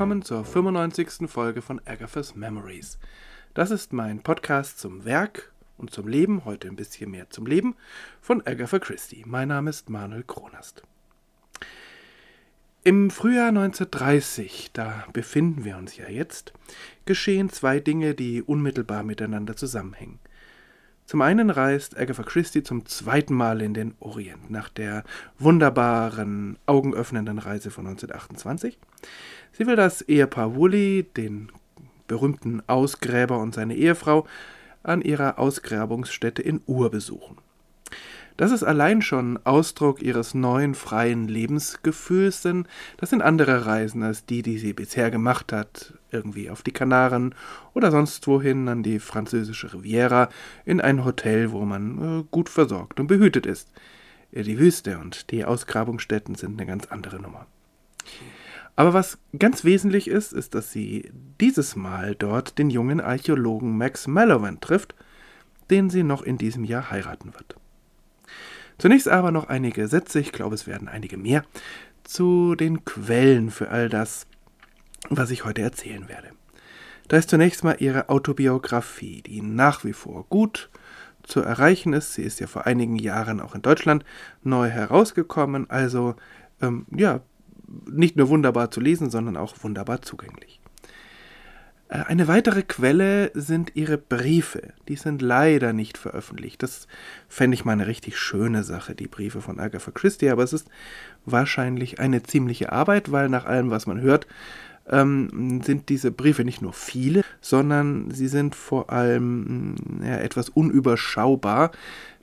willkommen zur 95. Folge von Agatha's Memories. Das ist mein Podcast zum Werk und zum Leben, heute ein bisschen mehr zum Leben, von Agatha Christie. Mein Name ist Manuel Kronast. Im Frühjahr 1930, da befinden wir uns ja jetzt, geschehen zwei Dinge, die unmittelbar miteinander zusammenhängen. Zum einen reist Agatha Christie zum zweiten Mal in den Orient nach der wunderbaren, augenöffnenden Reise von 1928. Sie will das Ehepaar Woolley, den berühmten Ausgräber und seine Ehefrau, an ihrer Ausgrabungsstätte in Ur besuchen. Das ist allein schon Ausdruck ihres neuen freien Lebensgefühls, denn das sind andere Reisen als die, die sie bisher gemacht hat, irgendwie auf die Kanaren oder sonst wohin an die französische Riviera, in ein Hotel, wo man äh, gut versorgt und behütet ist. Die Wüste und die Ausgrabungsstätten sind eine ganz andere Nummer. Aber was ganz wesentlich ist, ist, dass sie dieses Mal dort den jungen Archäologen Max Mallowan trifft, den sie noch in diesem Jahr heiraten wird. Zunächst aber noch einige Sätze, ich glaube es werden einige mehr, zu den Quellen für all das, was ich heute erzählen werde. Da ist zunächst mal ihre Autobiografie, die nach wie vor gut zu erreichen ist. Sie ist ja vor einigen Jahren auch in Deutschland neu herausgekommen, also ähm, ja, nicht nur wunderbar zu lesen, sondern auch wunderbar zugänglich. Äh, eine weitere Quelle sind ihre Briefe. Die sind leider nicht veröffentlicht. Das fände ich mal eine richtig schöne Sache, die Briefe von Agatha Christie, aber es ist wahrscheinlich eine ziemliche Arbeit, weil nach allem, was man hört, ähm, sind diese Briefe nicht nur viele, sondern sie sind vor allem mm, ja, etwas unüberschaubar.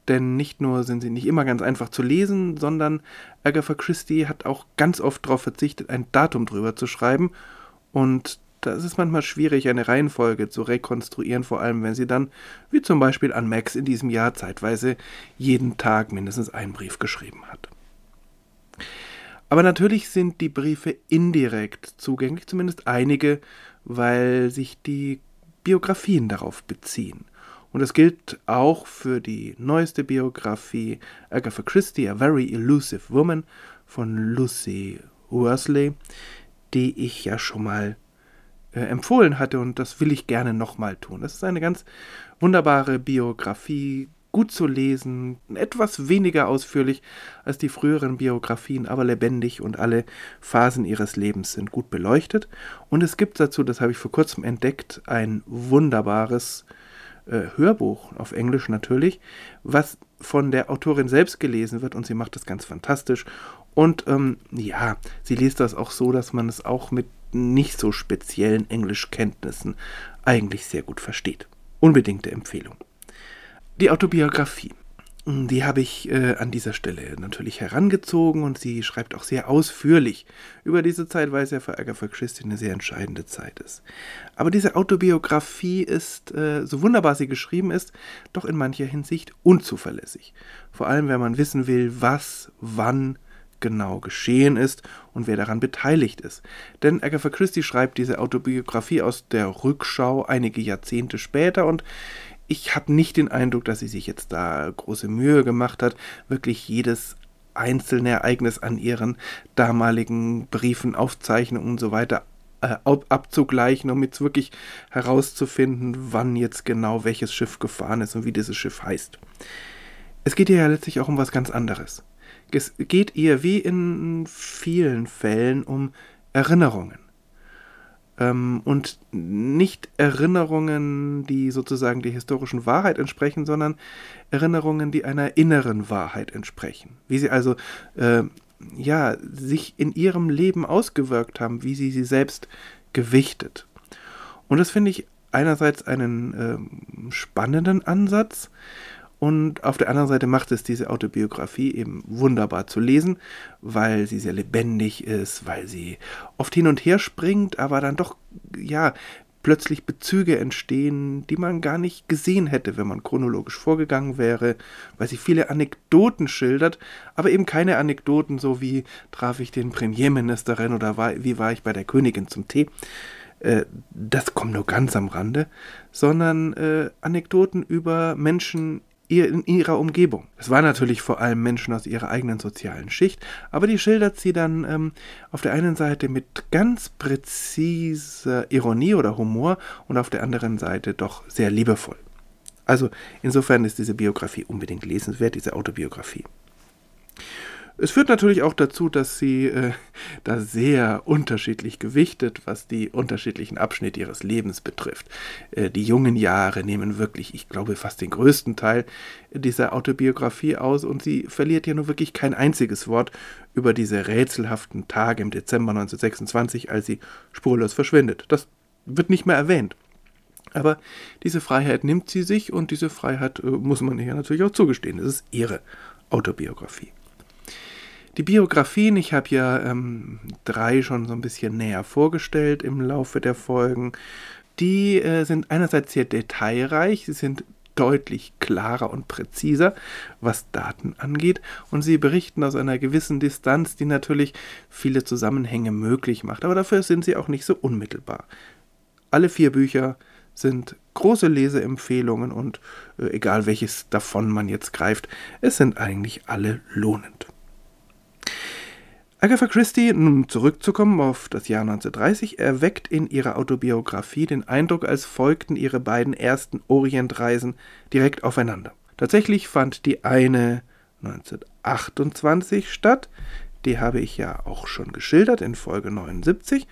Denn nicht nur sind sie nicht immer ganz einfach zu lesen, sondern Agatha Christie hat auch ganz oft darauf verzichtet, ein Datum drüber zu schreiben. Und da ist manchmal schwierig, eine Reihenfolge zu rekonstruieren, vor allem wenn sie dann, wie zum Beispiel an Max in diesem Jahr, zeitweise jeden Tag mindestens einen Brief geschrieben hat. Aber natürlich sind die Briefe indirekt zugänglich, zumindest einige, weil sich die Biografien darauf beziehen. Und das gilt auch für die neueste Biografie Agatha Christie, A Very Elusive Woman von Lucy Worsley, die ich ja schon mal äh, empfohlen hatte und das will ich gerne nochmal tun. Das ist eine ganz wunderbare Biografie, gut zu lesen, etwas weniger ausführlich als die früheren Biografien, aber lebendig und alle Phasen ihres Lebens sind gut beleuchtet. Und es gibt dazu, das habe ich vor kurzem entdeckt, ein wunderbares äh, Hörbuch, auf Englisch natürlich, was von der Autorin selbst gelesen wird und sie macht das ganz fantastisch. Und ähm, ja, sie liest das auch so, dass man es auch mit nicht so speziellen Englischkenntnissen eigentlich sehr gut versteht. Unbedingte Empfehlung. Die Autobiografie. Die habe ich äh, an dieser Stelle natürlich herangezogen und sie schreibt auch sehr ausführlich über diese Zeit, weil es ja für Agatha Christie eine sehr entscheidende Zeit ist. Aber diese Autobiografie ist, äh, so wunderbar sie geschrieben ist, doch in mancher Hinsicht unzuverlässig. Vor allem, wenn man wissen will, was, wann, genau geschehen ist und wer daran beteiligt ist. Denn Agatha Christie schreibt diese Autobiografie aus der Rückschau einige Jahrzehnte später und ich habe nicht den Eindruck, dass sie sich jetzt da große Mühe gemacht hat, wirklich jedes einzelne Ereignis an ihren damaligen Briefen, Aufzeichnungen und so weiter äh, abzugleichen, um jetzt wirklich herauszufinden, wann jetzt genau welches Schiff gefahren ist und wie dieses Schiff heißt. Es geht hier ja letztlich auch um was ganz anderes. Es geht ihr wie in vielen Fällen um Erinnerungen. Ähm, und nicht Erinnerungen, die sozusagen der historischen Wahrheit entsprechen, sondern Erinnerungen, die einer inneren Wahrheit entsprechen. Wie sie also äh, ja, sich in ihrem Leben ausgewirkt haben, wie sie sie selbst gewichtet. Und das finde ich einerseits einen äh, spannenden Ansatz, und auf der anderen Seite macht es diese Autobiografie eben wunderbar zu lesen, weil sie sehr lebendig ist, weil sie oft hin und her springt, aber dann doch, ja, plötzlich Bezüge entstehen, die man gar nicht gesehen hätte, wenn man chronologisch vorgegangen wäre, weil sie viele Anekdoten schildert, aber eben keine Anekdoten so wie traf ich den Premierministerin oder war, wie war ich bei der Königin zum Tee. Äh, das kommt nur ganz am Rande, sondern äh, Anekdoten über Menschen in ihrer Umgebung. Es waren natürlich vor allem Menschen aus ihrer eigenen sozialen Schicht, aber die schildert sie dann ähm, auf der einen Seite mit ganz präziser Ironie oder Humor und auf der anderen Seite doch sehr liebevoll. Also insofern ist diese Biografie unbedingt lesenswert, diese Autobiografie. Es führt natürlich auch dazu, dass sie äh, da sehr unterschiedlich gewichtet, was die unterschiedlichen Abschnitte ihres Lebens betrifft. Äh, die jungen Jahre nehmen wirklich, ich glaube, fast den größten Teil dieser Autobiografie aus und sie verliert ja nur wirklich kein einziges Wort über diese rätselhaften Tage im Dezember 1926, als sie spurlos verschwindet. Das wird nicht mehr erwähnt. Aber diese Freiheit nimmt sie sich und diese Freiheit äh, muss man ihr natürlich auch zugestehen. Es ist ihre Autobiografie. Die Biografien, ich habe ja ähm, drei schon so ein bisschen näher vorgestellt im Laufe der Folgen. Die äh, sind einerseits sehr detailreich, sie sind deutlich klarer und präziser, was Daten angeht, und sie berichten aus einer gewissen Distanz, die natürlich viele Zusammenhänge möglich macht, aber dafür sind sie auch nicht so unmittelbar. Alle vier Bücher sind große Leseempfehlungen und äh, egal welches davon man jetzt greift, es sind eigentlich alle lohnend. Agatha Christie, nun zurückzukommen auf das Jahr 1930, erweckt in ihrer Autobiografie den Eindruck, als folgten ihre beiden ersten Orientreisen direkt aufeinander. Tatsächlich fand die eine 1928 statt, die habe ich ja auch schon geschildert in Folge 79,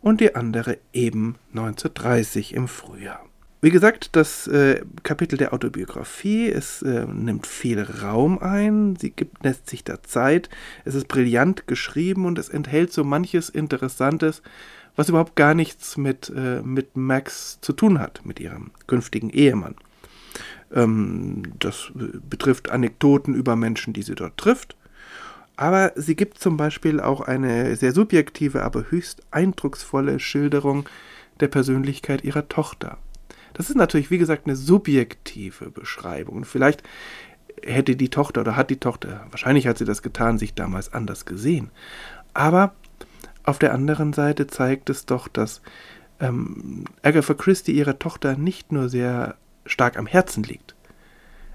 und die andere eben 1930 im Frühjahr. Wie gesagt, das äh, Kapitel der Autobiografie, es äh, nimmt viel Raum ein, sie gibt, lässt sich da Zeit, es ist brillant geschrieben und es enthält so manches Interessantes, was überhaupt gar nichts mit, äh, mit Max zu tun hat, mit ihrem künftigen Ehemann. Ähm, das äh, betrifft Anekdoten über Menschen, die sie dort trifft. Aber sie gibt zum Beispiel auch eine sehr subjektive, aber höchst eindrucksvolle Schilderung der Persönlichkeit ihrer Tochter. Das ist natürlich, wie gesagt, eine subjektive Beschreibung. Und vielleicht hätte die Tochter oder hat die Tochter, wahrscheinlich hat sie das getan, sich damals anders gesehen. Aber auf der anderen Seite zeigt es doch, dass ähm, Agatha Christie ihrer Tochter nicht nur sehr stark am Herzen liegt.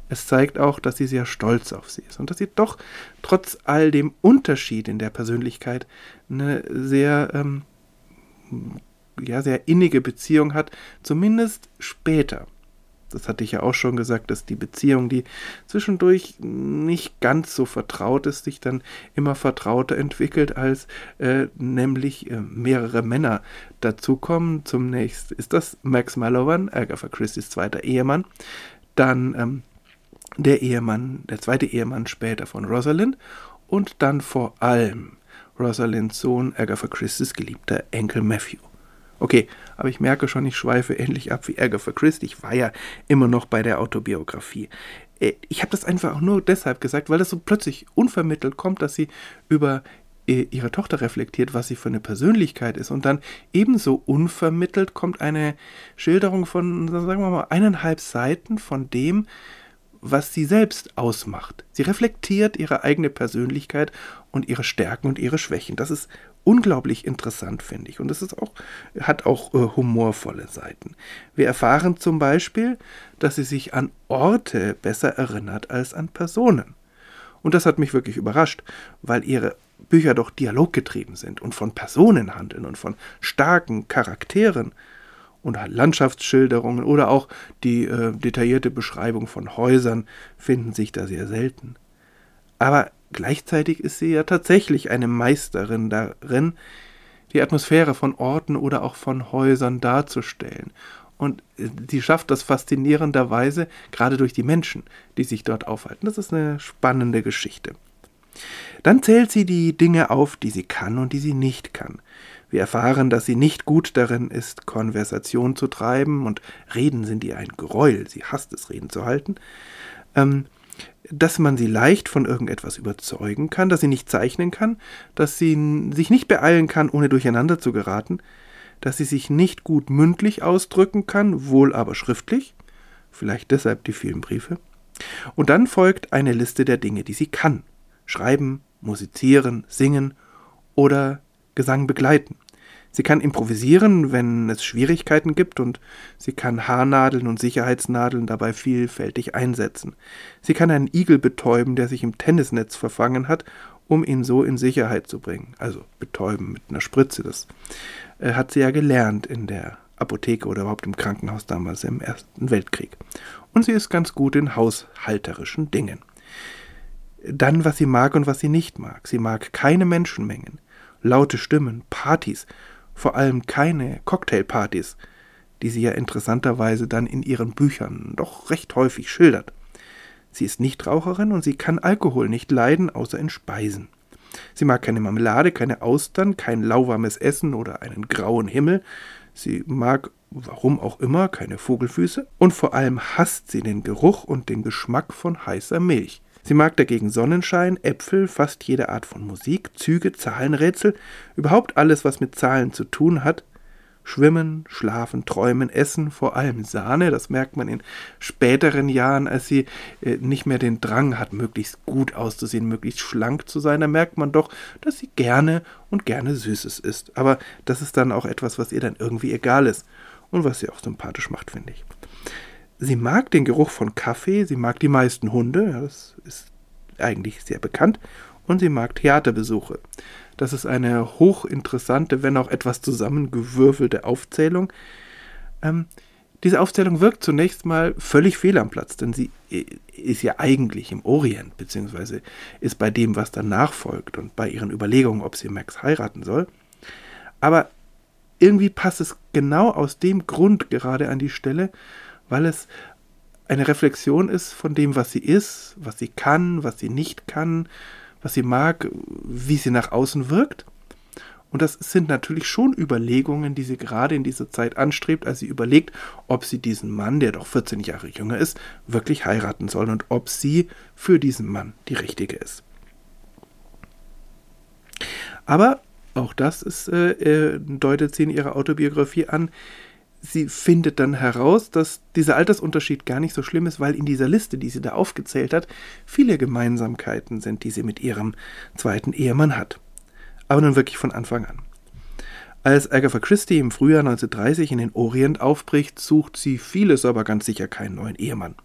Es zeigt auch, dass sie sehr stolz auf sie ist und dass sie doch trotz all dem Unterschied in der Persönlichkeit eine sehr ähm, ja, sehr innige Beziehung hat, zumindest später. Das hatte ich ja auch schon gesagt, dass die Beziehung, die zwischendurch nicht ganz so vertraut ist, sich dann immer vertrauter entwickelt, als äh, nämlich äh, mehrere Männer dazukommen. Zunächst ist das Max Mallowan, Agatha Christie's zweiter Ehemann, dann ähm, der Ehemann, der zweite Ehemann später von Rosalind und dann vor allem Rosalinds Sohn, Agatha Christie's geliebter Enkel Matthew. Okay, aber ich merke schon, ich schweife ähnlich ab wie Agatha Christie. Ich war ja immer noch bei der Autobiografie. Äh, ich habe das einfach auch nur deshalb gesagt, weil das so plötzlich unvermittelt kommt, dass sie über äh, ihre Tochter reflektiert, was sie für eine Persönlichkeit ist. Und dann ebenso unvermittelt kommt eine Schilderung von, sagen wir mal, eineinhalb Seiten von dem, was sie selbst ausmacht. Sie reflektiert ihre eigene Persönlichkeit und ihre Stärken und ihre Schwächen. Das ist unglaublich interessant, finde ich. Und es ist auch, hat auch äh, humorvolle Seiten. Wir erfahren zum Beispiel, dass sie sich an Orte besser erinnert als an Personen. Und das hat mich wirklich überrascht, weil ihre Bücher doch dialoggetrieben sind und von Personen handeln und von starken Charakteren und Landschaftsschilderungen oder auch die äh, detaillierte Beschreibung von Häusern finden sich da sehr selten. Aber Gleichzeitig ist sie ja tatsächlich eine Meisterin darin, die Atmosphäre von Orten oder auch von Häusern darzustellen. Und äh, sie schafft das faszinierenderweise gerade durch die Menschen, die sich dort aufhalten. Das ist eine spannende Geschichte. Dann zählt sie die Dinge auf, die sie kann und die sie nicht kann. Wir erfahren, dass sie nicht gut darin ist, Konversation zu treiben und Reden sind ihr ein Gräuel. Sie hasst es, Reden zu halten. Ähm, dass man sie leicht von irgendetwas überzeugen kann, dass sie nicht zeichnen kann, dass sie sich nicht beeilen kann, ohne durcheinander zu geraten, dass sie sich nicht gut mündlich ausdrücken kann, wohl aber schriftlich, vielleicht deshalb die vielen Briefe. Und dann folgt eine Liste der Dinge, die sie kann. Schreiben, musizieren, singen oder Gesang begleiten. Sie kann improvisieren, wenn es Schwierigkeiten gibt, und sie kann Haarnadeln und Sicherheitsnadeln dabei vielfältig einsetzen. Sie kann einen Igel betäuben, der sich im Tennisnetz verfangen hat, um ihn so in Sicherheit zu bringen. Also betäuben mit einer Spritze. Das äh, hat sie ja gelernt in der Apotheke oder überhaupt im Krankenhaus damals im Ersten Weltkrieg. Und sie ist ganz gut in haushalterischen Dingen. Dann, was sie mag und was sie nicht mag. Sie mag keine Menschenmengen, laute Stimmen, Partys vor allem keine Cocktailpartys, die sie ja interessanterweise dann in ihren Büchern doch recht häufig schildert. Sie ist Nichtraucherin und sie kann Alkohol nicht leiden, außer in Speisen. Sie mag keine Marmelade, keine Austern, kein lauwarmes Essen oder einen grauen Himmel. Sie mag, warum auch immer, keine Vogelfüße. Und vor allem hasst sie den Geruch und den Geschmack von heißer Milch. Sie mag dagegen Sonnenschein, Äpfel, fast jede Art von Musik, Züge, Zahlenrätsel, überhaupt alles, was mit Zahlen zu tun hat. Schwimmen, schlafen, träumen, essen, vor allem Sahne, das merkt man in späteren Jahren, als sie äh, nicht mehr den Drang hat, möglichst gut auszusehen, möglichst schlank zu sein, da merkt man doch, dass sie gerne und gerne Süßes isst. Aber das ist dann auch etwas, was ihr dann irgendwie egal ist und was sie auch sympathisch macht, finde ich. Sie mag den Geruch von Kaffee, sie mag die meisten Hunde, ja, das ist eigentlich sehr bekannt, und sie mag Theaterbesuche. Das ist eine hochinteressante, wenn auch etwas zusammengewürfelte Aufzählung. Ähm, diese Aufzählung wirkt zunächst mal völlig fehl am Platz, denn sie ist ja eigentlich im Orient, beziehungsweise ist bei dem, was danach folgt und bei ihren Überlegungen, ob sie Max heiraten soll. Aber irgendwie passt es genau aus dem Grund gerade an die Stelle, weil es eine Reflexion ist von dem, was sie ist, was sie kann, was sie nicht kann, was sie mag, wie sie nach außen wirkt. Und das sind natürlich schon Überlegungen, die sie gerade in dieser Zeit anstrebt, als sie überlegt, ob sie diesen Mann, der doch 14 Jahre jünger ist, wirklich heiraten soll und ob sie für diesen Mann die richtige ist. Aber auch das ist, äh, äh deutet sie in ihrer Autobiografie an, sie findet dann heraus, dass dieser Altersunterschied gar nicht so schlimm ist, weil in dieser Liste, die sie da aufgezählt hat, viele Gemeinsamkeiten sind, die sie mit ihrem zweiten Ehemann hat. Aber nun wirklich von Anfang an. Als Agatha Christie im Frühjahr 1930 in den Orient aufbricht, sucht sie vieles, aber ganz sicher keinen neuen Ehemann.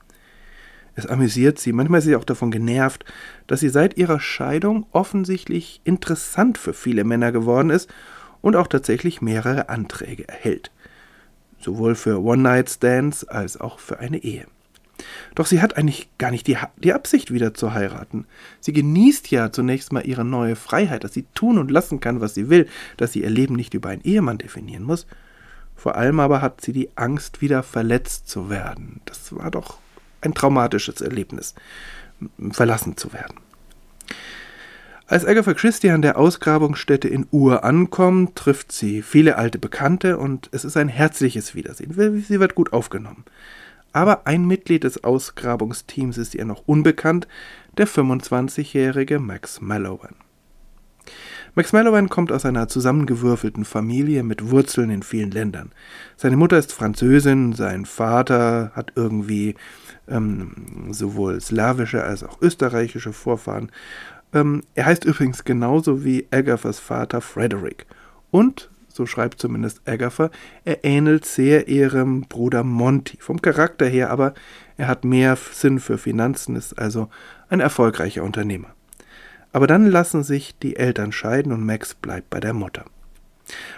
Es amüsiert sie, manchmal ist sie auch davon genervt, dass sie seit ihrer Scheidung offensichtlich interessant für viele Männer geworden ist und auch tatsächlich mehrere Anträge erhält sowohl für One-Night-Stands als auch für eine Ehe. Doch sie hat eigentlich gar nicht die, die Absicht, wieder zu heiraten. Sie genießt ja zunächst mal ihre neue Freiheit, dass sie tun und lassen kann, was sie will, dass sie ihr Leben nicht über einen Ehemann definieren muss. Vor allem aber hat sie die Angst, wieder verletzt zu werden. Das war doch ein traumatisches Erlebnis, verlassen zu werden. Als Agatha Christie an der Ausgrabungsstätte in Ur ankommt, trifft sie viele alte Bekannte und es ist ein herzliches Wiedersehen. Sie wird gut aufgenommen. Aber ein Mitglied des Ausgrabungsteams ist ihr noch unbekannt, der 25-jährige Max Mallowan. Max Mallowan kommt aus einer zusammengewürfelten Familie mit Wurzeln in vielen Ländern. Seine Mutter ist Französin, sein Vater hat irgendwie ähm, sowohl slawische als auch österreichische Vorfahren ähm, er heißt übrigens genauso wie Agathas Vater Frederick. Und, so schreibt zumindest Agatha, er ähnelt sehr ihrem Bruder Monty. Vom Charakter her aber, er hat mehr Sinn für Finanzen, ist also ein erfolgreicher Unternehmer. Aber dann lassen sich die Eltern scheiden und Max bleibt bei der Mutter.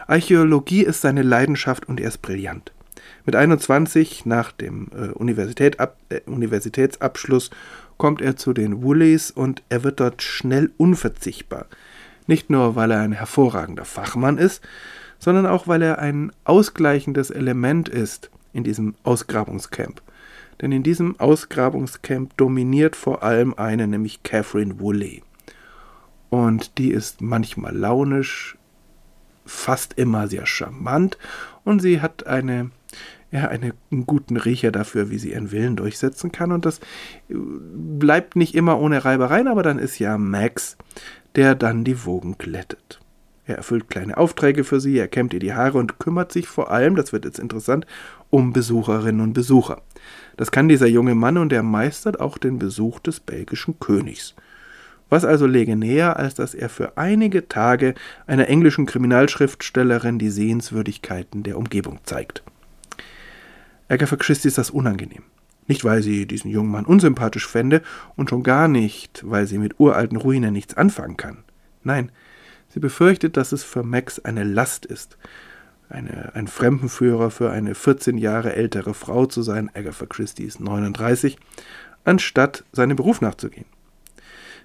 Archäologie ist seine Leidenschaft und er ist brillant. Mit 21 nach dem äh, äh, Universitätsabschluss kommt er zu den Woolies und er wird dort schnell unverzichtbar. Nicht nur, weil er ein hervorragender Fachmann ist, sondern auch, weil er ein ausgleichendes Element ist in diesem Ausgrabungscamp. Denn in diesem Ausgrabungscamp dominiert vor allem eine, nämlich Catherine Woolley. Und die ist manchmal launisch, fast immer sehr charmant und sie hat eine ja, eine, einen guten Riecher dafür, wie sie ihren Willen durchsetzen kann. Und das äh, bleibt nicht immer ohne Reibereien, aber dann ist ja Max, der dann die Wogen glättet. Er erfüllt kleine Aufträge für sie, er kämmt ihr die Haare und kümmert sich vor allem, das wird jetzt interessant, um Besucherinnen und Besucher. Das kann dieser junge Mann und er meistert auch den Besuch des belgischen Königs. Was also läge näher, als dass er für einige Tage einer englischen Kriminalschriftstellerin die Sehenswürdigkeiten der Umgebung zeigt? Agatha Christie ist das unangenehm. Nicht, weil sie diesen jungen Mann unsympathisch fände und schon gar nicht, weil sie mit uralten Ruinen nichts anfangen kann. Nein, sie befürchtet, dass es für Max eine Last ist, eine, ein Fremdenführer für eine 14 Jahre ältere Frau zu sein, Agatha Christie ist 39, anstatt seinem Beruf nachzugehen.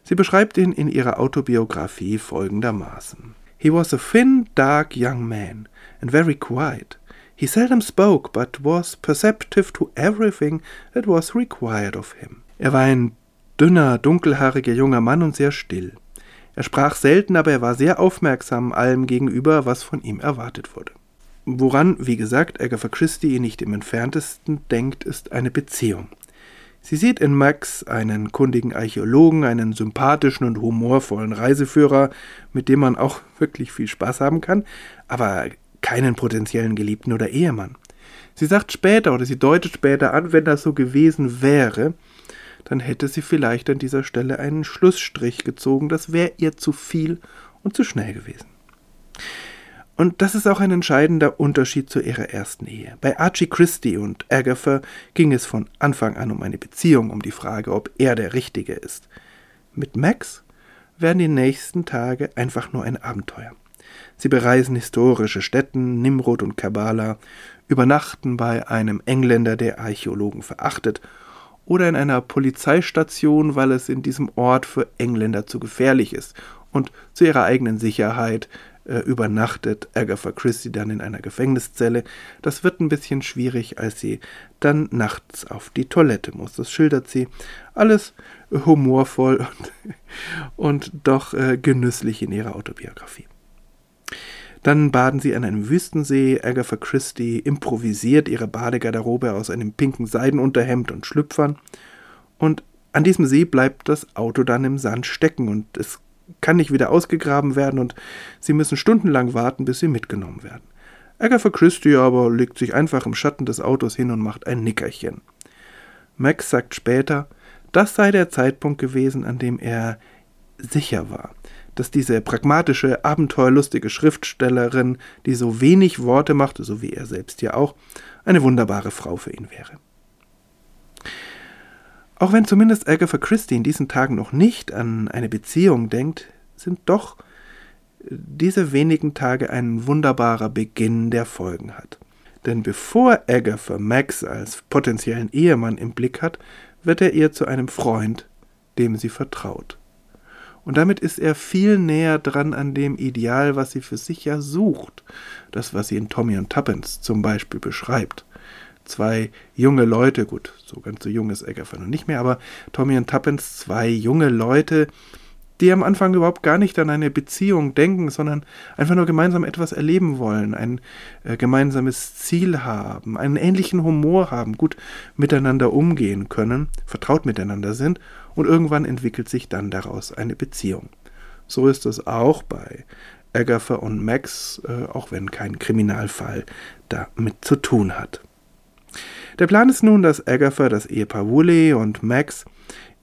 Sie beschreibt ihn in ihrer Autobiografie folgendermaßen. He was a thin, dark young man, and very quiet. He seldom spoke, but was perceptive to everything that was required of him. Er war ein dünner, dunkelhaariger junger Mann und sehr still. Er sprach selten, aber er war sehr aufmerksam allem gegenüber, was von ihm erwartet wurde. Woran, wie gesagt, Agatha Christie nicht im entferntesten denkt, ist eine Beziehung. Sie sieht in Max einen kundigen Archäologen, einen sympathischen und humorvollen Reiseführer, mit dem man auch wirklich viel Spaß haben kann, aber keinen potenziellen Geliebten oder Ehemann. Sie sagt später oder sie deutet später an, wenn das so gewesen wäre, dann hätte sie vielleicht an dieser Stelle einen Schlussstrich gezogen, das wäre ihr zu viel und zu schnell gewesen. Und das ist auch ein entscheidender Unterschied zu ihrer ersten Ehe. Bei Archie Christie und Agatha ging es von Anfang an um eine Beziehung, um die Frage, ob er der Richtige ist. Mit Max werden die nächsten Tage einfach nur ein Abenteuer. Sie bereisen historische Städten, Nimrod und Kabbalah, übernachten bei einem Engländer, der Archäologen verachtet, oder in einer Polizeistation, weil es in diesem Ort für Engländer zu gefährlich ist und zu ihrer eigenen Sicherheit äh, übernachtet Agatha Christie dann in einer Gefängniszelle. Das wird ein bisschen schwierig, als sie dann nachts auf die Toilette muss. Das schildert sie alles humorvoll und, und doch äh, genüsslich in ihrer Autobiografie. Dann baden sie an einem Wüstensee. Agatha Christie improvisiert ihre Badegarderobe aus einem pinken Seidenunterhemd und Schlüpfern. Und an diesem See bleibt das Auto dann im Sand stecken und es kann nicht wieder ausgegraben werden und sie müssen stundenlang warten, bis sie mitgenommen werden. Agatha Christie aber legt sich einfach im Schatten des Autos hin und macht ein Nickerchen. Max sagt später, das sei der Zeitpunkt gewesen, an dem er sicher war, dass diese pragmatische, abenteuerlustige Schriftstellerin, die so wenig Worte machte, so wie er selbst ja auch, eine wunderbare Frau für ihn wäre. Auch wenn zumindest Agatha Christie in diesen Tagen noch nicht an eine Beziehung denkt, sind doch diese wenigen Tage ein wunderbarer Beginn, der Folgen hat. Denn bevor Agatha Max als potenziellen Ehemann im Blick hat, wird er ihr zu einem Freund, dem sie vertraut. Und damit ist er viel näher dran an dem Ideal, was sie für sich ja sucht, das, was sie in Tommy und Tuppence zum Beispiel beschreibt. Zwei junge Leute, gut, so ganz so jung ist Agatha noch nicht mehr, aber Tommy und Tuppence, zwei junge Leute, die am Anfang überhaupt gar nicht an eine Beziehung denken, sondern einfach nur gemeinsam etwas erleben wollen, ein äh, gemeinsames Ziel haben, einen ähnlichen Humor haben, gut miteinander umgehen können, vertraut miteinander sind und irgendwann entwickelt sich dann daraus eine Beziehung. So ist es auch bei Agatha und Max, äh, auch wenn kein Kriminalfall damit zu tun hat. Der Plan ist nun, dass Agatha, das Ehepaar Woolley und Max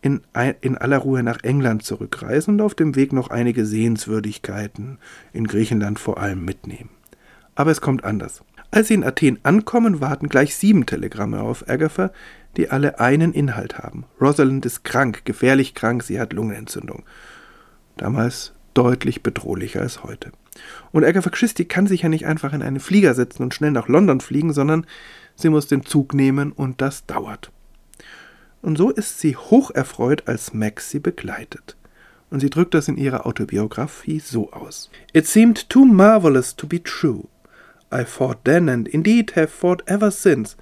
in, in aller Ruhe nach England zurückreisen und auf dem Weg noch einige Sehenswürdigkeiten in Griechenland vor allem mitnehmen. Aber es kommt anders. Als sie in Athen ankommen, warten gleich sieben Telegramme auf Agatha, die alle einen Inhalt haben. Rosalind ist krank, gefährlich krank, sie hat Lungenentzündung. Damals deutlich bedrohlicher als heute. Und Agatha Christie kann sich ja nicht einfach in einen Flieger setzen und schnell nach London fliegen, sondern sie muss den Zug nehmen und das dauert. Und so ist sie hocherfreut, als Max sie begleitet. Und sie drückt das in ihrer Autobiografie so aus. It seemed too marvelous to be true. I thought then and indeed have thought ever since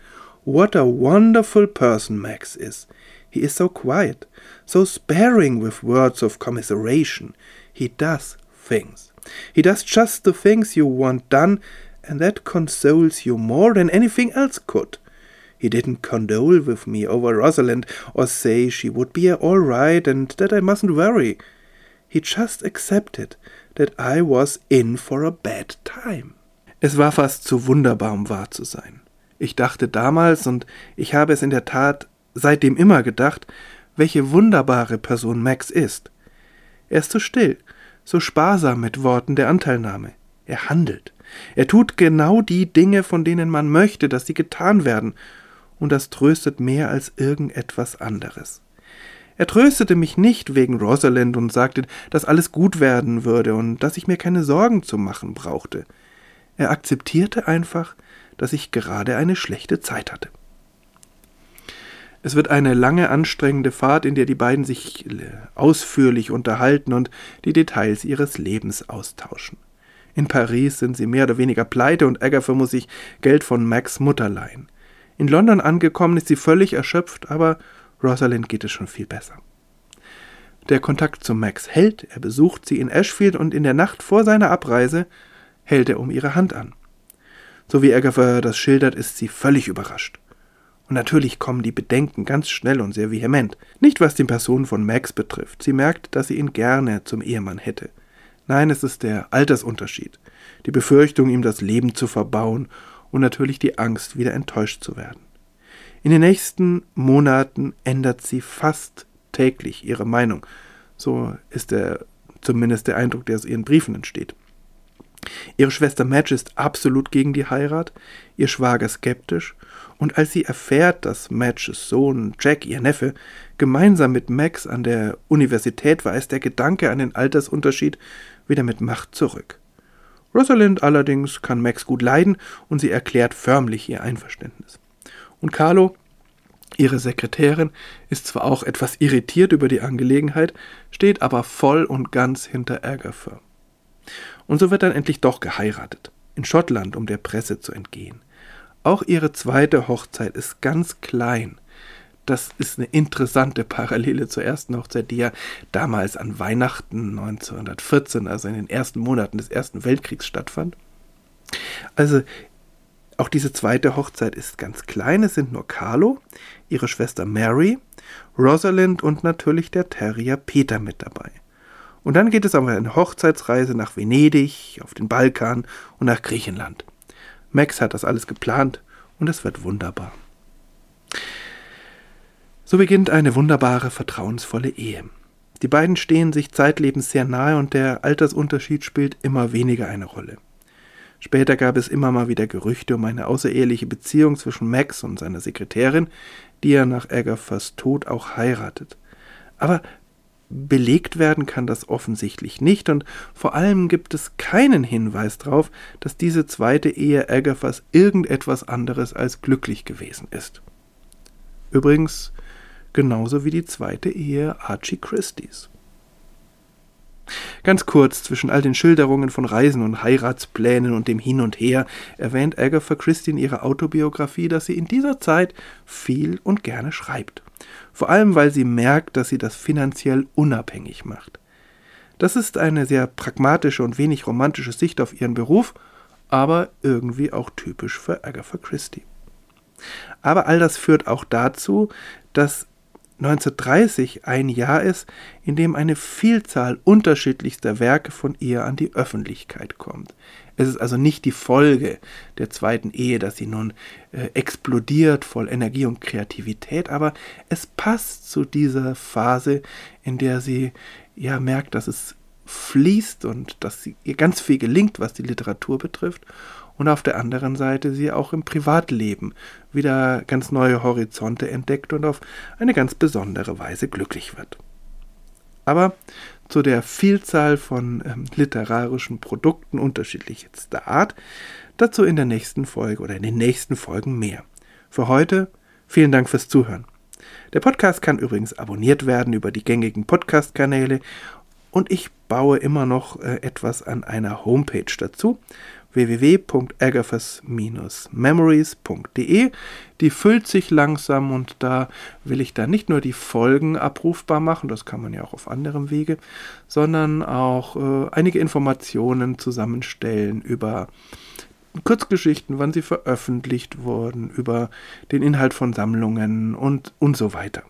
what a wonderful person Max is. He is so quiet, so sparing with words of commiseration. He does things. He does just the things you want done and that consoles you more than anything else could. He didn't condole with me over Rosalind or say she would be all right and that I mustn't worry. He just accepted that I was in for a bad time. Es war fast zu wunderbar, um wahr zu sein. Ich dachte damals, und ich habe es in der Tat seitdem immer gedacht, welche wunderbare Person Max ist. Er ist so still, so sparsam mit Worten der Anteilnahme. Er handelt. Er tut genau die Dinge, von denen man möchte, dass sie getan werden, und das tröstet mehr als irgendetwas anderes. Er tröstete mich nicht wegen Rosalind und sagte, dass alles gut werden würde und dass ich mir keine Sorgen zu machen brauchte. Er akzeptierte einfach, dass ich gerade eine schlechte Zeit hatte. Es wird eine lange, anstrengende Fahrt, in der die beiden sich äh, ausführlich unterhalten und die Details ihres Lebens austauschen. In Paris sind sie mehr oder weniger pleite und Agatha muss sich Geld von Max Mutter leihen. In London angekommen ist sie völlig erschöpft, aber Rosalind geht es schon viel besser. Der Kontakt zu Max hält, er besucht sie in Ashfield und in der Nacht vor seiner Abreise hält er um ihre Hand an. So wie Agatha das schildert, ist sie völlig überrascht. Und natürlich kommen die Bedenken ganz schnell und sehr vehement. Nicht was die Person von Max betrifft. Sie merkt, dass sie ihn gerne zum Ehemann hätte. Nein, es ist der Altersunterschied, die Befürchtung, ihm das Leben zu verbauen und natürlich die Angst, wieder enttäuscht zu werden. In den nächsten Monaten ändert sie fast täglich ihre Meinung. So ist der, zumindest der Eindruck, der aus ihren Briefen entsteht. Ihre Schwester Madge ist absolut gegen die Heirat, ihr Schwager skeptisch, und als sie erfährt, dass Madges Sohn Jack, ihr Neffe, gemeinsam mit Max an der Universität war, ist der Gedanke an den Altersunterschied wieder mit Macht zurück. Rosalind allerdings kann Max gut leiden und sie erklärt förmlich ihr Einverständnis. Und Carlo, ihre Sekretärin, ist zwar auch etwas irritiert über die Angelegenheit, steht aber voll und ganz hinter Agatha. Und so wird dann endlich doch geheiratet, in Schottland, um der Presse zu entgehen. Auch ihre zweite Hochzeit ist ganz klein. Das ist eine interessante Parallele zur ersten Hochzeit, die ja damals an Weihnachten 1914, also in den ersten Monaten des Ersten Weltkriegs stattfand. Also auch diese zweite Hochzeit ist ganz klein. Es sind nur Carlo, ihre Schwester Mary, Rosalind und natürlich der Terrier Peter mit dabei. Und dann geht es auf eine Hochzeitsreise nach Venedig, auf den Balkan und nach Griechenland. Max hat das alles geplant und es wird wunderbar. So beginnt eine wunderbare, vertrauensvolle Ehe. Die beiden stehen sich zeitlebens sehr nahe und der Altersunterschied spielt immer weniger eine Rolle. Später gab es immer mal wieder Gerüchte um eine außereheliche Beziehung zwischen Max und seiner Sekretärin, die er nach Agathas Tod auch heiratet. Aber belegt werden kann das offensichtlich nicht und vor allem gibt es keinen Hinweis darauf, dass diese zweite Ehe Agathas irgendetwas anderes als glücklich gewesen ist. Übrigens genauso wie die zweite Ehe Archie Christies. Ganz kurz zwischen all den Schilderungen von Reisen und Heiratsplänen und dem Hin und Her erwähnt Agatha Christie in ihrer Autobiografie, dass sie in dieser Zeit viel und gerne schreibt vor allem weil sie merkt, dass sie das finanziell unabhängig macht. Das ist eine sehr pragmatische und wenig romantische Sicht auf ihren Beruf, aber irgendwie auch typisch für Agatha Christie. Aber all das führt auch dazu, dass 1930 ein Jahr ist, in dem eine Vielzahl unterschiedlichster Werke von ihr an die Öffentlichkeit kommt. Es ist also nicht die Folge der zweiten Ehe, dass sie nun äh, explodiert voll Energie und Kreativität, aber es passt zu dieser Phase, in der sie ja merkt, dass es fließt und dass sie, ihr ganz viel gelingt, was die Literatur betrifft und auf der anderen Seite sie auch im Privatleben wieder ganz neue Horizonte entdeckt und auf eine ganz besondere Weise glücklich wird. Aber zu der Vielzahl von ähm, literarischen Produkten unterschiedlichster Art. Dazu in der nächsten Folge oder in den nächsten Folgen mehr. Für heute vielen Dank fürs Zuhören. Der Podcast kann übrigens abonniert werden über die gängigen Podcast-Kanäle und ich baue immer noch äh, etwas an einer Homepage dazu www.agathas-memories.de. Die füllt sich langsam und da will ich dann nicht nur die Folgen abrufbar machen, das kann man ja auch auf anderem Wege, sondern auch äh, einige Informationen zusammenstellen über Kurzgeschichten, wann sie veröffentlicht wurden, über den Inhalt von Sammlungen und, und so weiter.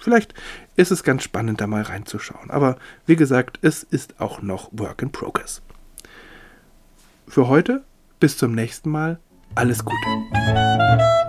Vielleicht ist es ganz spannend, da mal reinzuschauen. Aber wie gesagt, es ist auch noch Work in Progress. Für heute, bis zum nächsten Mal, alles Gute.